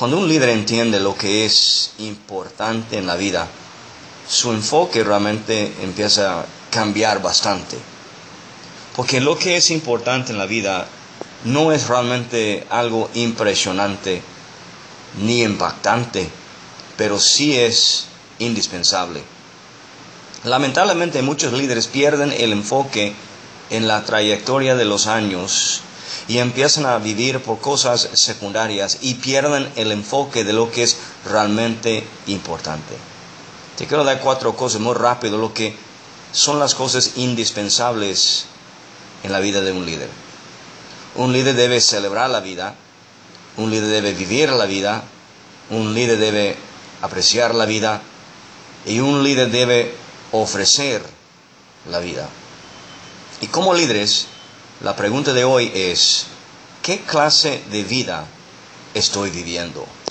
Cuando un líder entiende lo que es importante en la vida, su enfoque realmente empieza a cambiar bastante. Porque lo que es importante en la vida no es realmente algo impresionante ni impactante, pero sí es indispensable. Lamentablemente muchos líderes pierden el enfoque en la trayectoria de los años y empiezan a vivir por cosas secundarias y pierden el enfoque de lo que es realmente importante. Te quiero dar cuatro cosas muy rápido, lo que son las cosas indispensables en la vida de un líder. Un líder debe celebrar la vida, un líder debe vivir la vida, un líder debe apreciar la vida y un líder debe ofrecer la vida. Y como líderes, la pregunta de hoy es, ¿qué clase de vida estoy viviendo?